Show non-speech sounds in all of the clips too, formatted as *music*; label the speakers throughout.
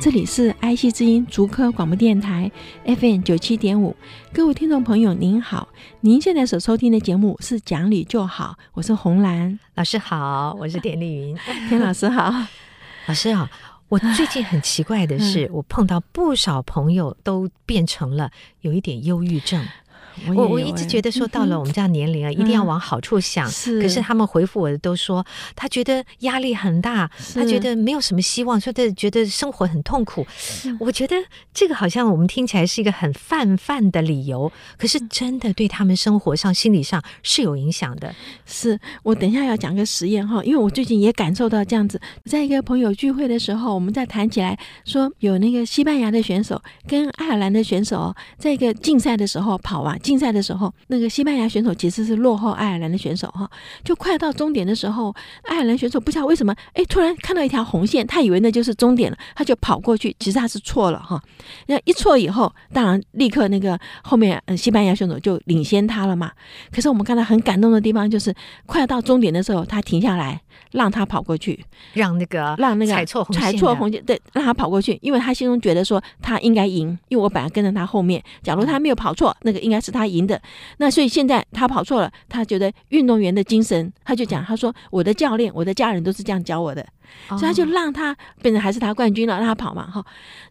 Speaker 1: 这里是爱惜之音竹科广播电台 FM 九七点五，各位听众朋友您好，您现在所收听的节目是《讲理就好》，我是红兰
Speaker 2: 老师好，我是田丽云，*laughs*
Speaker 1: 田老师好，
Speaker 2: 老师好。我最近很奇怪的是，嗯、我碰到不少朋友都变成了有一点忧郁症。我我一直觉得说，到了我们这样年龄啊，嗯、一定要往好处想。是，可是他们回复我的都说，他觉得压力很大，他觉得没有什么希望，说他觉得生活很痛苦。我觉得这个好像我们听起来是一个很泛泛的理由，可是真的对他们生活上、心理上是有影响的。
Speaker 1: 是我等一下要讲个实验哈，因为我最近也感受到这样子，在一个朋友聚会的时候，我们在谈起来说，有那个西班牙的选手跟爱尔兰的选手在一个竞赛的时候跑完。竞赛的时候，那个西班牙选手其实是落后爱尔兰的选手哈，就快到终点的时候，爱尔兰选手不知道为什么，哎，突然看到一条红线，他以为那就是终点了，他就跑过去，其实他是错了哈。那一错以后，当然立刻那个后面西班牙选手就领先他了嘛。可是我们看到很感动的地方，就是快到终点的时候，他停下来让他跑过去，
Speaker 2: 让那个
Speaker 1: 让那个
Speaker 2: 踩错红线，
Speaker 1: 踩错红线，对，让他跑过去，因为他心中觉得说他应该赢，因为我本来跟着他后面，假如他没有跑错，那个应该是他。他赢的，那所以现在他跑错了，他觉得运动员的精神，他就讲，他说我的教练、我的家人都是这样教我的，所以他就让他变成还是他冠军了，让他跑嘛，哈，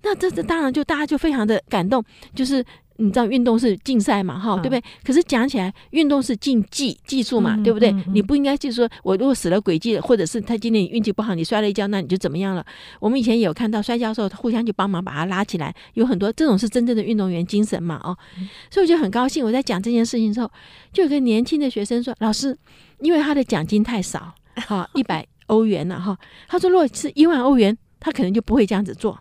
Speaker 1: 那这这当然就大家就非常的感动，就是。你知道运动是竞赛嘛，哈，对不对？可是讲起来，运动是竞技技术嘛，对不对？你不应该就是说我如果死了轨迹了，或者是他今天运气不好，你摔了一跤，那你就怎么样了？我们以前也有看到摔跤的时候，互相去帮忙把他拉起来，有很多这种是真正的运动员精神嘛，哦，所以我就很高兴。我在讲这件事情的时候，就有个年轻的学生说：“老师，因为他的奖金太少，哈，一百欧元了，哈。”他说：“如果是一万欧元，他可能就不会这样子做。”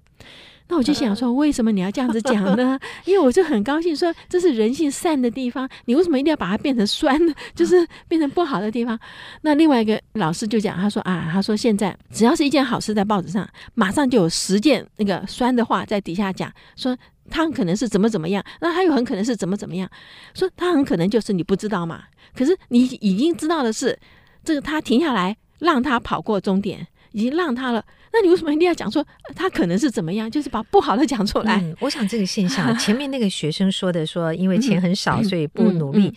Speaker 1: 那我就想说，为什么你要这样子讲呢？*laughs* 因为我就很高兴说，这是人性善的地方，你为什么一定要把它变成酸呢？就是变成不好的地方。那另外一个老师就讲，他说啊，他说现在只要是一件好事在报纸上，马上就有十件那个酸的话在底下讲，说他很可能是怎么怎么样，那他又很可能是怎么怎么样，说他很可能就是你不知道嘛。可是你已经知道的是，这个他停下来让他跑过终点，已经让他了。那你为什么一定要讲说他可能是怎么样？就是把不好的讲出来。
Speaker 2: 嗯，我想这个现象，*laughs* 前面那个学生说的说，因为钱很少，所以不努力。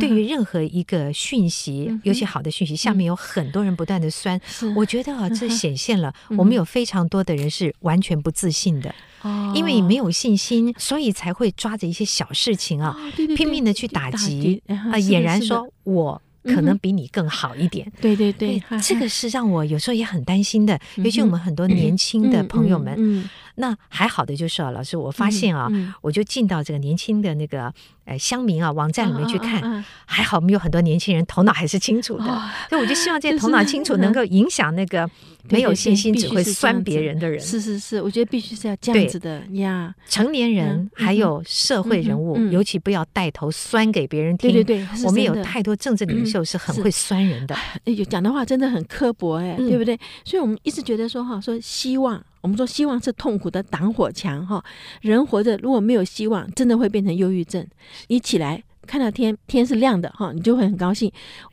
Speaker 2: 对于任何一个讯息，尤其好的讯息，下面有很多人不断的酸。我觉得啊，这显现了我们有非常多的人是完全不自信的。哦，因为你没有信心，所以才会抓着一些小事情啊，拼命的去打击啊，俨然说我。可能比你更好一点，
Speaker 1: 对对对，
Speaker 2: 这个是让我有时候也很担心的，尤其我们很多年轻的朋友们。那还好的就是啊，老师，我发现啊，我就进到这个年轻的那个呃乡民啊网站里面去看，还好我们有很多年轻人头脑还是清楚的，所以我就希望这些头脑清楚能够影响那个没有信心只会酸别人的人。
Speaker 1: 是是是，我觉得必须是要这样子的呀。
Speaker 2: 成年人还有社会人物，尤其不要带头酸给别人听。对对对，我们有太多政治领袖是很会酸人的，
Speaker 1: 哎呦，讲的话真的很刻薄哎，对不对？所以我们一直觉得说哈，说希望。我们说希望是痛苦的挡火墙哈，人活着如果没有希望，真的会变成忧郁症。你起来看到天天是亮的哈，你就会很高兴。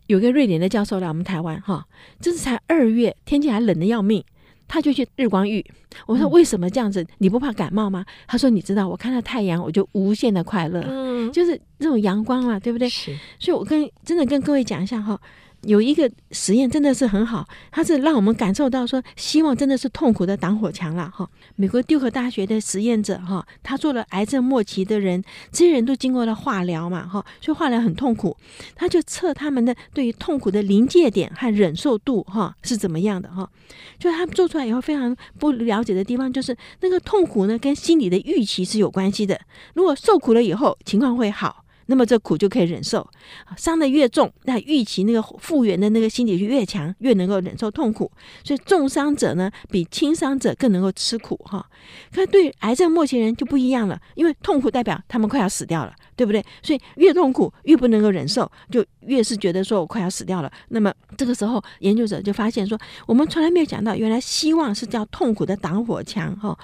Speaker 1: 有个瑞典的教授来我们台湾哈，这是才二月，天气还冷的要命，他就去日光浴。我说为什么这样子？你不怕感冒吗？他说你知道，我看到太阳我就无限的快乐，嗯，就是这种阳光嘛，对不对？是。所以我跟真的跟各位讲一下哈。有一个实验真的是很好，它是让我们感受到说，希望真的是痛苦的挡火墙了哈。美国杜克大学的实验者哈，他做了癌症末期的人，这些人都经过了化疗嘛哈，所以化疗很痛苦，他就测他们的对于痛苦的临界点和忍受度哈是怎么样的哈。就他们做出来以后非常不了解的地方，就是那个痛苦呢跟心理的预期是有关系的。如果受苦了以后情况会好。那么这苦就可以忍受。伤得越重，那预期那个复原的那个心理就越强，越能够忍受痛苦。所以重伤者呢，比轻伤者更能够吃苦哈。可对癌症末期人就不一样了，因为痛苦代表他们快要死掉了，对不对？所以越痛苦越不能够忍受，就越是觉得说我快要死掉了。那么这个时候，研究者就发现说，我们从来没有讲到，原来希望是叫痛苦的挡火墙哈。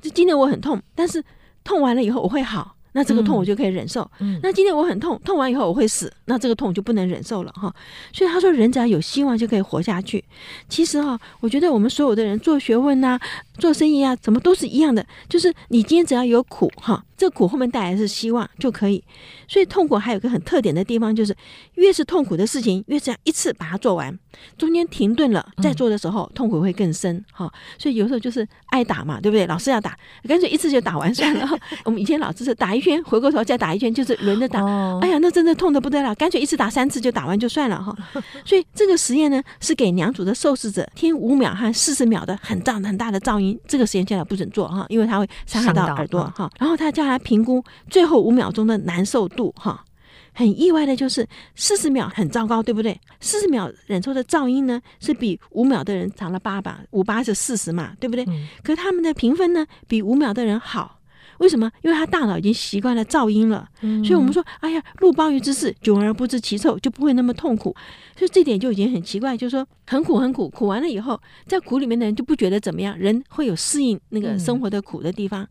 Speaker 1: 就今天我很痛，但是痛完了以后我会好。那这个痛我就可以忍受。嗯，那今天我很痛，痛完以后我会死，那这个痛就不能忍受了哈。所以他说，人只要有希望就可以活下去。其实哈，我觉得我们所有的人做学问呐、做生意啊，怎么都是一样的，就是你今天只要有苦哈。这苦后面带来的是希望就可以，所以痛苦还有一个很特点的地方，就是越是痛苦的事情，越是要一次把它做完，中间停顿了再做的时候，痛苦会更深哈。所以有时候就是挨打嘛，对不对？老师要打，干脆一次就打完算了。*laughs* 我们以前老师是打一圈，回过头再打一圈，就是轮着打。哎呀，那真的痛得不得了，干脆一次打三次就打完就算了哈。所以这个实验呢，是给两组的受试者听五秒和四十秒的很大很大的噪音。这个实验现在不准做哈，因为它会伤害到耳朵哈。然后他叫他。来评估最后五秒钟的难受度，哈，很意外的就是四十秒很糟糕，对不对？四十秒忍受的噪音呢，是比五秒的人长了八把，五八是四十嘛，对不对？嗯。可他们的评分呢，比五秒的人好。为什么？因为他大脑已经习惯了噪音了，嗯、所以我们说，哎呀，入鲍鱼之肆，久而不知其臭，就不会那么痛苦。所以这点就已经很奇怪，就是说很苦很苦，苦完了以后，在苦里面的人就不觉得怎么样，人会有适应那个生活的苦的地方。嗯、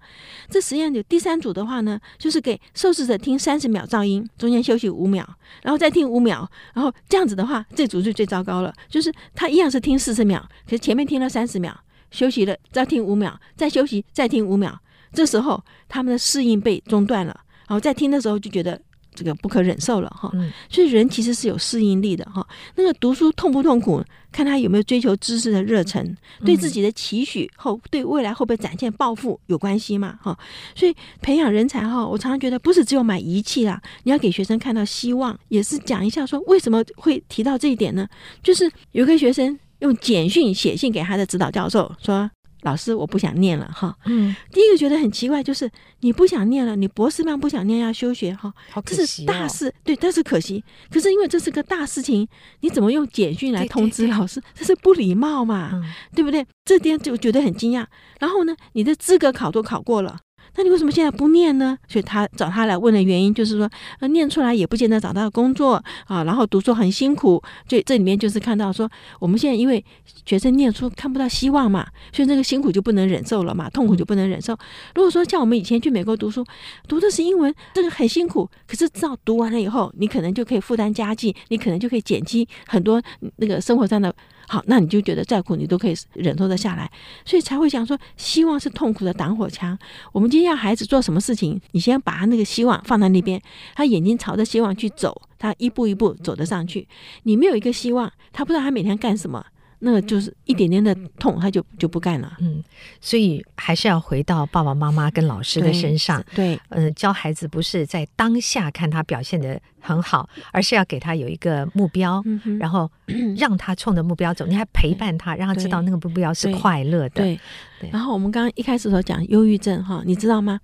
Speaker 1: 这实验有第三组的话呢，就是给受试者听三十秒噪音，中间休息五秒，然后再听五秒，然后这样子的话，这组就最糟糕了，就是他一样是听四十秒，可是前面听了三十秒，休息了，再听五秒，再休息，再听五秒。这时候他们的适应被中断了，然后在听的时候就觉得这个不可忍受了哈。所以人其实是有适应力的哈。那个读书痛不痛苦，看他有没有追求知识的热忱，对自己的期许后对未来会不会展现抱负有关系嘛哈。所以培养人才哈，我常常觉得不是只有买仪器啦，你要给学生看到希望，也是讲一下说为什么会提到这一点呢？就是有个学生用简讯写信给他的指导教授说。老师，我不想念了哈。嗯，第一个觉得很奇怪，就是你不想念了，你博士班不想念要休学哈。
Speaker 2: 这是大事，
Speaker 1: 对，但是可惜。可是因为这是个大事情，你怎么用简讯来通知老师？对对对，这是不礼貌嘛，嗯、对不对？这边就觉得很惊讶。然后呢，你的资格考都考过了。那你为什么现在不念呢？所以他找他来问的原因就是说，呃，念出来也不见得找到工作啊，然后读书很辛苦。就这里面就是看到说，我们现在因为学生念书看不到希望嘛，所以这个辛苦就不能忍受了嘛，痛苦就不能忍受。如果说像我们以前去美国读书，读的是英文，这个很辛苦，可是照读完了以后，你可能就可以负担家计，你可能就可以减轻很多那个生活上的。好，那你就觉得再苦你都可以忍受的下来，所以才会讲说，希望是痛苦的挡火墙。我们今天要孩子做什么事情，你先把他那个希望放在那边，他眼睛朝着希望去走，他一步一步走得上去。你没有一个希望，他不知道他每天干什么。那就是一点点的痛，他就就不干了。
Speaker 2: 嗯，所以还是要回到爸爸妈妈跟老师的身上。
Speaker 1: 对，
Speaker 2: 嗯、呃，教孩子不是在当下看他表现的很好，而是要给他有一个目标，嗯、然后让他冲着目标走。你还陪伴他，让他知道那个目标是快乐的。
Speaker 1: 对，对。然后我们刚刚一开始所讲忧郁症哈，你知道吗？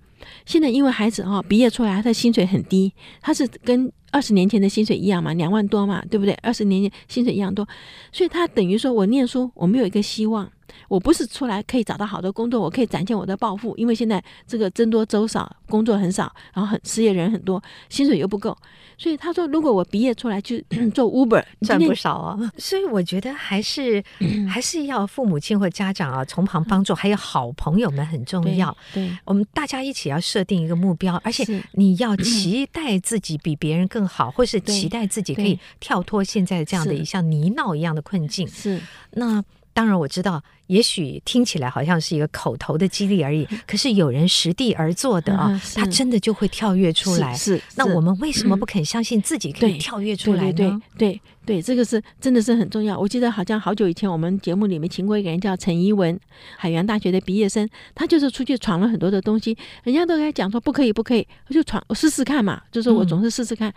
Speaker 1: 现在因为孩子哈毕业出来，他的薪水很低，他是跟。二十年前的薪水一样嘛，两万多嘛，对不对？二十年前薪水一样多，所以他等于说我念书，我没有一个希望。我不是出来可以找到好的工作，我可以展现我的抱负，因为现在这个僧多粥少，工作很少，然后很失业人很多，薪水又不够，所以他说，如果我毕业出来去 *clears throat* 做 Uber，
Speaker 2: 赚不少啊。*laughs* 所以我觉得还是 *clears throat* 还是要父母亲或家长啊从旁帮助，还有好朋友们很重要。
Speaker 1: 对，对
Speaker 2: 我们大家一起要设定一个目标，而且你要 *clears throat* 期待自己比别人更好，或是期待自己可以跳脱现在这样的一像泥淖一样的困境。
Speaker 1: 是
Speaker 2: 那。当然我知道，也许听起来好像是一个口头的激励而已，*laughs* 可是有人实地而做的啊，他真的就会跳跃出来。
Speaker 1: 是，是，
Speaker 2: 那我们为什么不肯相信自己可以跳跃出来呢？
Speaker 1: 对对对，对，对，这个是真的是很重要。我记得好像好久以前我们节目里面请过一个人叫陈怡文，海洋大学的毕业生，他就是出去闯了很多的东西，人家都跟他讲说不可以不可以，我就闯，我试试看嘛，就是我总是试试看。嗯、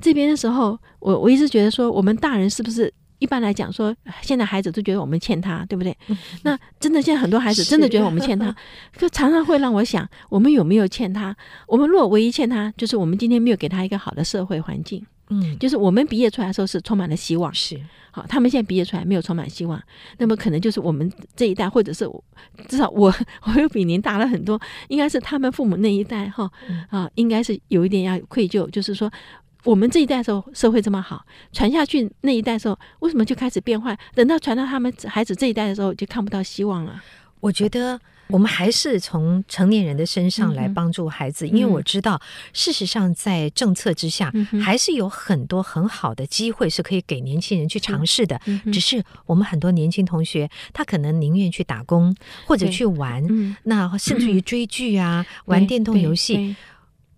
Speaker 1: 这边的时候，我我一直觉得说，我们大人是不是？一般来讲说，现在孩子都觉得我们欠他，对不对？那真的现在很多孩子真的觉得我们欠他，*laughs* 就常常会让我想，我们有没有欠他？我们如果唯一欠他，就是我们今天没有给他一个好的社会环境。嗯，就是我们毕业出来的时候是充满了希望，
Speaker 2: 是
Speaker 1: 好，他们现在毕业出来没有充满希望，那么可能就是我们这一代，或者是至少我 *laughs* 我又比您大了很多，应该是他们父母那一代哈啊，应该是有一点要愧疚，就是说。我们这一代的时候，社会这么好，传下去那一代的时候，为什么就开始变坏？等到传到他们孩子这一代的时候，就看不到希望了。
Speaker 2: 我觉得我们还是从成年人的身上来帮助孩子，嗯、因为我知道，事实上在政策之下，嗯、还是有很多很好的机会是可以给年轻人去尝试的。嗯、只是我们很多年轻同学，他可能宁愿去打工或者去玩，嗯、那甚至于追剧啊，嗯、玩电动游戏。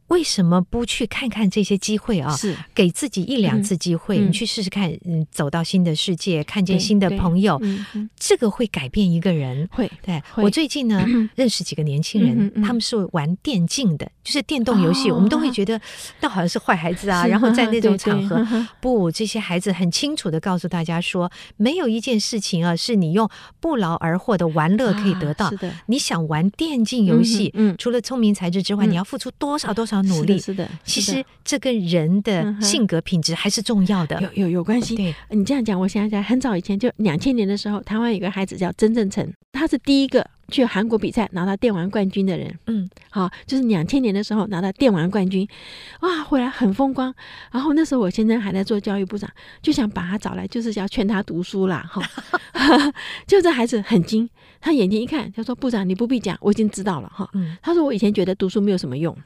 Speaker 2: 为什么不去看看这些机会啊？是给自己一两次机会，嗯、你去试试看，嗯，走到新的世界，看见新的朋友，嗯、这个会改变一个人。会，对会我最近呢、嗯、认识几个年轻人，嗯、他们是玩电竞的，就是电动游戏。哦、我们都会觉得那好像是坏孩子啊。然后在那种 *laughs* 场合，不，这些孩子很清楚的告诉大家说，没有一件事情啊，是你用不劳而获的玩乐可以得到。啊、是的，你想玩电竞游戏，嗯，除了聪明才智之外，嗯、你要付出多少多少。努力
Speaker 1: 是的，是的，
Speaker 2: 其实这跟人的性格品质还是重要的，
Speaker 1: 有有有关系。对，你这样讲，我想起来，很早以前就两千年的时候，台湾有个孩子叫曾正成，他是第一个去韩国比赛拿到电玩冠军的人。嗯，好，就是两千年的时候拿到电玩冠军，哇，回来很风光。然后那时候我先生还在做教育部长，就想把他找来，就是要劝他读书啦。哈，*laughs* *laughs* 就这孩子很精，他眼睛一看，他说：“部长，你不必讲，我已经知道了。”哈，他说：“我以前觉得读书没有什么用。”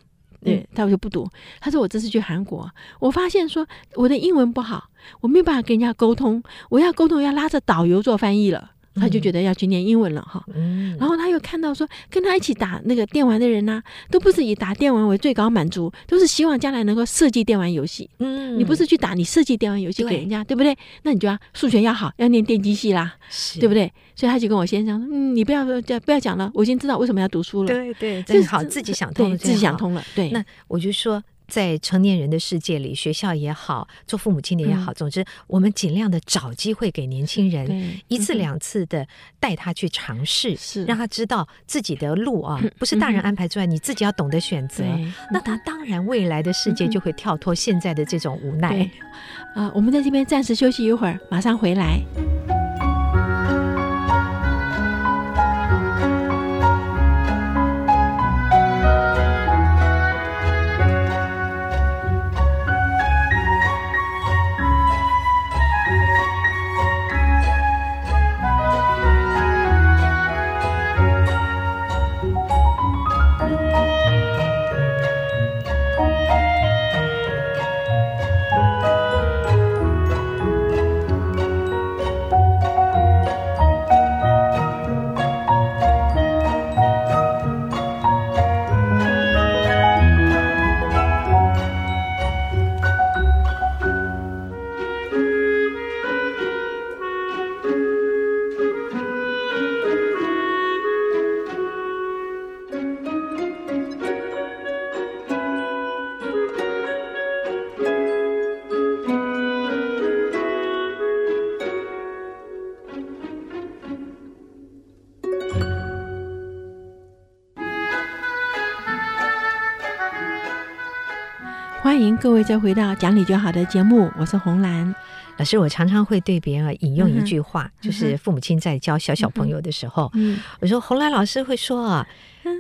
Speaker 1: 对，他就不读。他说：“我这次去韩国，我发现说我的英文不好，我没有办法跟人家沟通。我要沟通，要拉着导游做翻译了。”他就觉得要去念英文了哈，嗯、然后他又看到说，跟他一起打那个电玩的人呢、啊，都不是以打电玩为最高满足，都是希望将来能够设计电玩游戏。嗯，你不是去打，你设计电玩游戏给人家，对，对不对？那你就要数学要好，要念电机系啦，对不对？所以他就跟我先生说，嗯，你不要讲，不要讲了，我已经知道为什么要读书了。
Speaker 2: 对对，正好自己想通了，
Speaker 1: 自己想通了。对，
Speaker 2: 那我就说。在成年人的世界里，学校也好，做父母亲的也好，嗯、总之，我们尽量的找机会给年轻人，一次两次的带他去尝试，是让他知道自己的路啊，不是大人安排出来，嗯、你自己要懂得选择。那他当然未来的世界就会跳脱现在的这种无奈。
Speaker 1: 啊、呃，我们在这边暂时休息一会儿，马上回来。各位再回到讲理就好的节目，我是红兰。
Speaker 2: 老师。我常常会对别人引用一句话，嗯、就是父母亲在教小小朋友的时候，嗯、我说洪兰老师会说啊，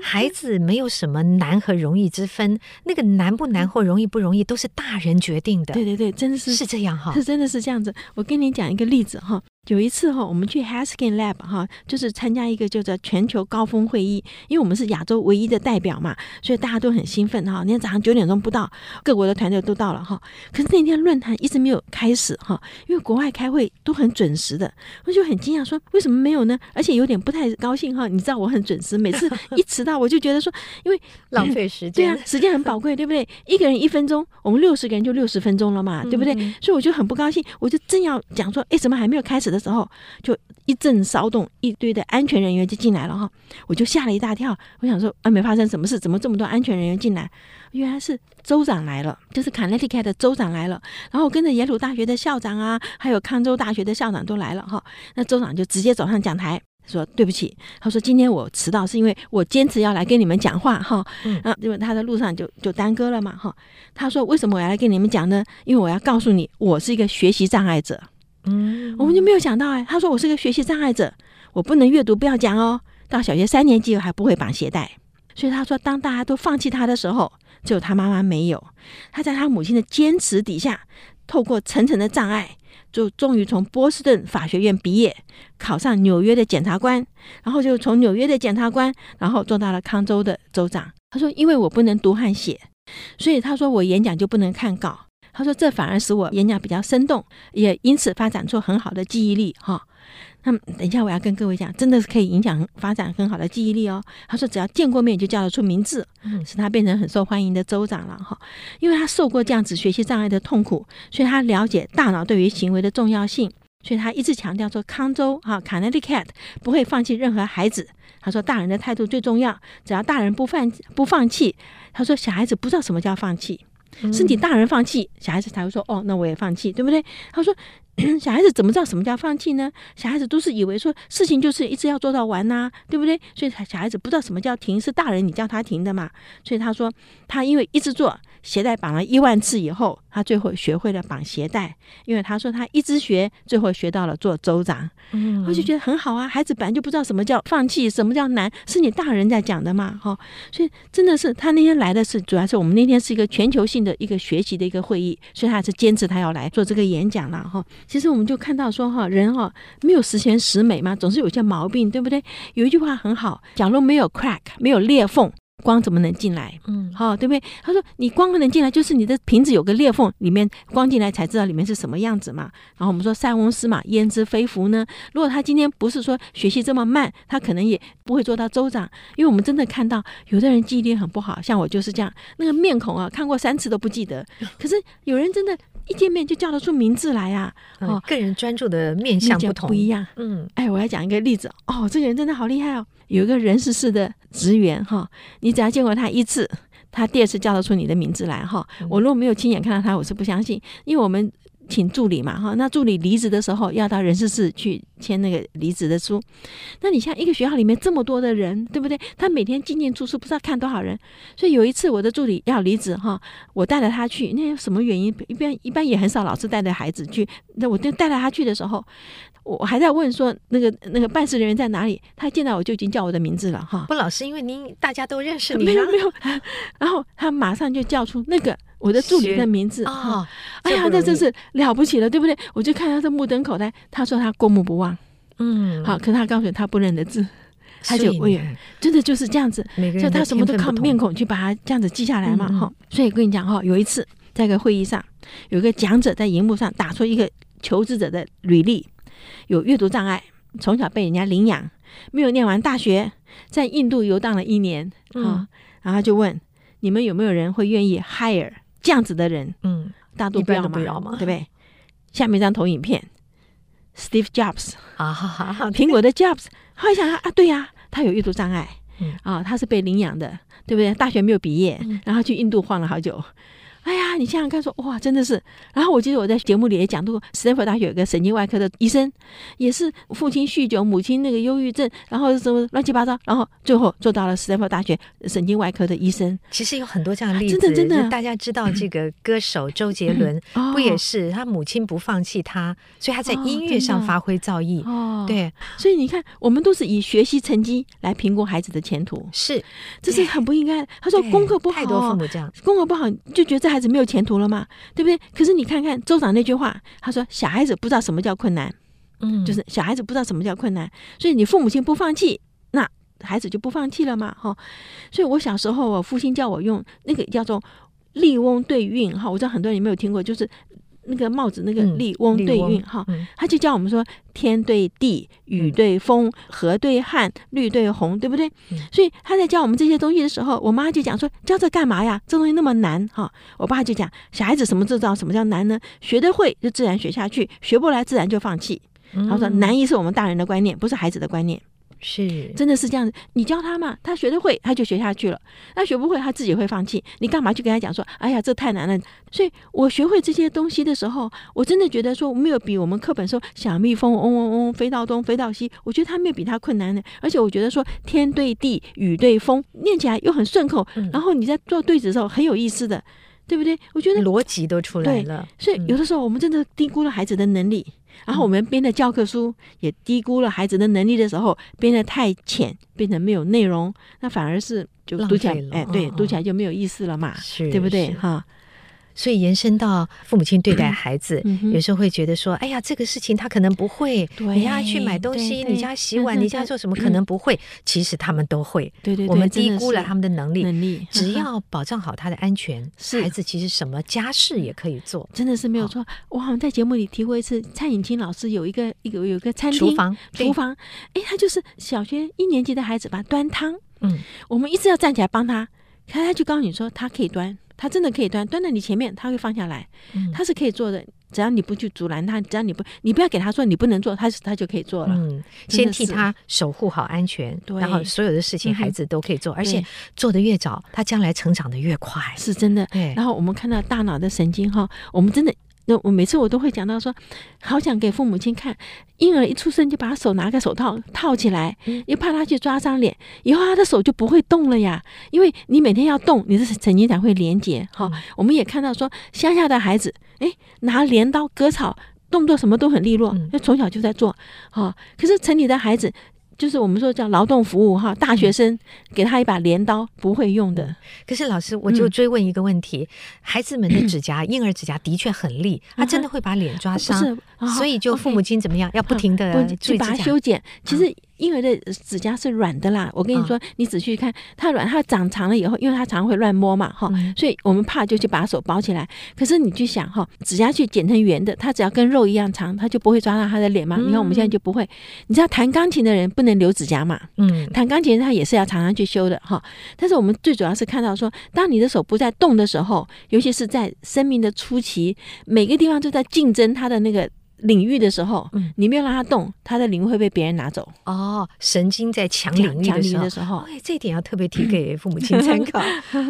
Speaker 2: 孩子没有什么难和容易之分，那个难不难或容易不容易都是大人决定的。
Speaker 1: 对对对，真的是
Speaker 2: 是这样哈，
Speaker 1: 是真的是这样子。我跟你讲一个例子哈。有一次哈，我们去 Haskin Lab 哈，就是参加一个叫做全球高峰会议，因为我们是亚洲唯一的代表嘛，所以大家都很兴奋哈。那天早上九点钟不到，各国的团队都到了哈。可是那天论坛一直没有开始哈，因为国外开会都很准时的，我就很惊讶说为什么没有呢？而且有点不太高兴哈。你知道我很准时，每次 *laughs* 一迟到我就觉得说，因为
Speaker 2: 浪费时间，
Speaker 1: 对啊，时间很宝贵，对不对？一个人一分钟，我们六十个人就六十分钟了嘛，对不对？所以我就很不高兴，我就正要讲说，哎，怎么还没有开始的时候，就一阵骚动，一堆的安全人员就进来了哈，我就吓了一大跳。我想说，啊，没发生什么事，怎么这么多安全人员进来？原来是州长来了，就是 Connecticut 的州长来了，然后跟着耶鲁大学的校长长啊，还有康州大学的校长都来了哈。那州长就直接走上讲台说：“对不起，他说今天我迟到是因为我坚持要来跟你们讲话哈。啊，因为他在路上就就耽搁了嘛哈。他说为什么我要来跟你们讲呢？因为我要告诉你，我是一个学习障碍者。嗯，我们就没有想到哎，他说我是个学习障碍者，我不能阅读，不要讲哦。到小学三年级我还不会绑鞋带，所以他说当大家都放弃他的时候。”只有他妈妈没有，他在他母亲的坚持底下，透过层层的障碍，就终于从波士顿法学院毕业，考上纽约的检察官，然后就从纽约的检察官，然后做到了康州的州长。他说：“因为我不能读和写，所以他说我演讲就不能看稿。他说这反而使我演讲比较生动，也因此发展出很好的记忆力。”哈。那么等一下，我要跟各位讲，真的是可以影响发展很好的记忆力哦。他说，只要见过面就叫得出名字，嗯，使他变成很受欢迎的州长了哈。因为他受过这样子学习障碍的痛苦，所以他了解大脑对于行为的重要性，所以他一直强调说，康州哈 Connecticut 不会放弃任何孩子。他说，大人的态度最重要，只要大人不放不放弃，他说小孩子不知道什么叫放弃，是你大人放弃，小孩子才会说哦，那我也放弃，对不对？他说。*clears throat* 小孩子怎么知道什么叫放弃呢？小孩子都是以为说事情就是一直要做到完呐、啊，对不对？所以小孩子不知道什么叫停，是大人你叫他停的嘛。所以他说他因为一直做。鞋带绑了一万次以后，他最后学会了绑鞋带，因为他说他一直学，最后学到了做州长。嗯，我就觉得很好啊。孩子本来就不知道什么叫放弃，什么叫难，是你大人在讲的嘛，哈。所以真的是他那天来的是，主要是我们那天是一个全球性的一个学习的一个会议，所以他还是坚持他要来做这个演讲了，哈。其实我们就看到说，哈，人哈没有十全十美嘛，总是有些毛病，对不对？有一句话很好，假如没有 crack，没有裂缝。光怎么能进来？嗯，好，对不对？他说：“你光能进来，就是你的瓶子有个裂缝，里面光进来才知道里面是什么样子嘛。”然后我们说：“塞翁失马，焉知非福呢？”如果他今天不是说学习这么慢，他可能也不会做到州长。因为我们真的看到有的人记忆力很不好，像我就是这样，那个面孔啊，看过三次都不记得。可是有人真的，一见面就叫得出名字来呀！哦，
Speaker 2: 个人专注的面向不同，
Speaker 1: 不一样。嗯，哎，我要讲一个例子哦，这个人真的好厉害哦。有一个人事室的职员哈，你只要见过他一次，他第二次叫得出你的名字来哈。我如果没有亲眼看到他，我是不相信，因为我们。请助理嘛哈，那助理离职的时候要到人事室去签那个离职的书。那你像一个学校里面这么多的人，对不对？他每天进进出出不知道看多少人。所以有一次我的助理要离职哈，我带着他去，那有什么原因？一般一般也很少老师带着孩子去。那我就带着他去的时候，我还在问说那个那个办事人员在哪里？他见到我就已经叫我的名字了哈。
Speaker 2: 不，老师，因为您大家都认识你，
Speaker 1: 没有没有。*laughs* 然后他马上就叫出那个。我的助理的名字啊、哦，哎呀，那真是了不起了，对不对？我就看他这目瞪口呆，他说他过目不忘，嗯，好，可是他告诉你他不认得字，他就真的就是这样子，所以他什么都靠面孔去把它这样子记下来嘛，哈、嗯。所以跟你讲哈，有一次在一个会议上，有一个讲者在荧幕上打出一个求职者的履历，有阅读障碍，从小被人家领养，没有念完大学，在印度游荡了一年，啊、嗯，然后就问你们有没有人会愿意 hire。这样子的人，嗯，大都不要嘛，对不对？下面一张投影片，Steve Jobs 啊，苹果的 Jobs，后来想啊，对呀，他有阅读障碍，嗯啊，他是被领养的，对不对？大学没有毕业，然后去印度晃了好久。哎呀，你想想看，说哇，真的是。然后我记得我在节目里也讲过，斯坦福大学有个神经外科的医生，也是父亲酗酒，母亲那个忧郁症，然后什么乱七八糟，然后最后做到了斯坦福大学神经外科的医生。
Speaker 2: 其实有很多这样的例子，
Speaker 1: 真的真的。
Speaker 2: 大家知道这个歌手周杰伦，不也是他母亲不放弃他，所以他在音乐上发挥造诣。哦，对，
Speaker 1: 所以你看，我们都是以学习成绩来评估孩子的前途，
Speaker 2: 是，
Speaker 1: 这是很不应该的。他说功课不好，
Speaker 2: 太多父母这样，
Speaker 1: 功课不好就觉得这。孩子没有前途了吗？对不对？可是你看看州长那句话，他说小孩子不知道什么叫困难，嗯，就是小孩子不知道什么叫困难，所以你父母亲不放弃，那孩子就不放弃了嘛，哈。所以我小时候，我父亲叫我用那个叫做“笠翁对韵”哈，我知道很多人有没有听过，就是。那个帽子，那个笠翁对韵哈，他就教我们说天对地，雨对风，河对旱，绿对红，对不对？所以他在教我们这些东西的时候，我妈就讲说教这干嘛呀？这东西那么难哈。我爸就讲小孩子什么知道什么叫难呢？学得会就自然学下去，学不来自然就放弃。他说难，易是我们大人的观念，不是孩子的观念。
Speaker 2: 是，
Speaker 1: 真的是这样子。你教他嘛，他学得会，他就学下去了；他学不会，他自己会放弃。你干嘛去跟他讲说，哎呀，这太难了？所以我学会这些东西的时候，我真的觉得说，没有比我们课本说小蜜蜂嗡嗡嗡飞到东飞到西，我觉得它没有比它困难的。而且我觉得说天对地，雨对风，念起来又很顺口，然后你在做对子的时候很有意思的。对不对？我觉得
Speaker 2: 逻辑都出来了，
Speaker 1: 所以有的时候我们真的低估了孩子的能力，嗯、然后我们编的教科书也低估了孩子的能力的时候，编的太浅，变成没有内容，那反而是就读起来，哎，对，读起来就没有意思了嘛，对不对？哈。
Speaker 2: 所以延伸到父母亲对待孩子，有时候会觉得说：“哎呀，这个事情他可能不会。你要去买东西，你家洗碗，你家做什么可能不会。其实他们都会。对对，我们低估了他们的能力。能力 *laughs* 只要保障好他的安全，*laughs* 孩子其实什么家事也可以做，
Speaker 1: 真的是没有错。我好像在节目里提过一次，蔡颖清老师有一个一个有一个餐厅
Speaker 2: 厨房
Speaker 1: 厨房，哎，他就是小学一年级的孩子吧，端汤。嗯，我们一直要站起来帮他，他他就告诉你说他可以端。他真的可以端，端到你前面，他会放下来，他是可以做的。只要你不去阻拦他，只要你不，你不要给他说你不能做，他他就可以做了。嗯，
Speaker 2: 先替他守护好安全，然后所有的事情孩子都可以做，而且做的越早，他将来成长的越快，
Speaker 1: 是真的。对，然后我们看到大脑的神经哈，我们真的。那我每次我都会讲到说，好想给父母亲看，婴儿一出生就把手拿个手套套起来，又怕他去抓伤脸，以后他的手就不会动了呀。因为你每天要动，你的神经才会连接。哈，我们也看到说，乡下的孩子，哎，拿镰刀割草，动作什么都很利落，那从小就在做。哈，可是城里的孩子。就是我们说叫劳动服务哈，大学生给他一把镰刀不会用的。
Speaker 2: 可是老师，我就追问一个问题：孩子们的指甲，*clears throat* 婴儿指甲的确很利，他真的会把脸抓伤，所以就父母亲怎么样，要不停的
Speaker 1: 去把它修剪。其实。婴儿的指甲是软的啦，我跟你说，你仔细看，它软，它长长了以后，因为它常常会乱摸嘛，哈，所以我们怕就去把手包起来。可是你去想哈，指甲去剪成圆的，它只要跟肉一样长，它就不会抓到他的脸嘛。你看我们现在就不会。你知道弹钢琴的人不能留指甲嘛？嗯，弹钢琴他也是要常常去修的哈。但是我们最主要是看到说，当你的手不再动的时候，尤其是在生命的初期，每个地方都在竞争它的那个。领域的时候，你没有让他动，他的领域会被别人拿走。
Speaker 2: 哦，神经在抢领域的时候，哎，这一点要特别提给 *laughs* 父母亲参考。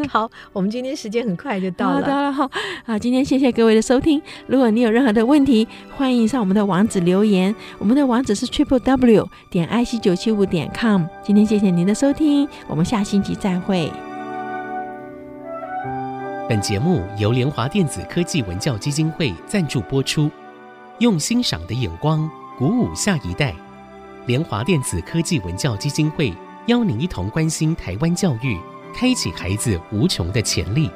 Speaker 2: 好，我们今天时间很快就到了，
Speaker 1: 到了哈。好，今天谢谢各位的收听。如果你有任何的问题，欢迎上我们的网址留言。我们的网址是 triple w 点 i c 九七五点 com。今天谢谢您的收听，我们下星期再会。
Speaker 3: 本节目由联华电子科技文教基金会赞助播出。用欣赏的眼光鼓舞下一代，联华电子科技文教基金会邀您一同关心台湾教育，开启孩子无穷的潜力。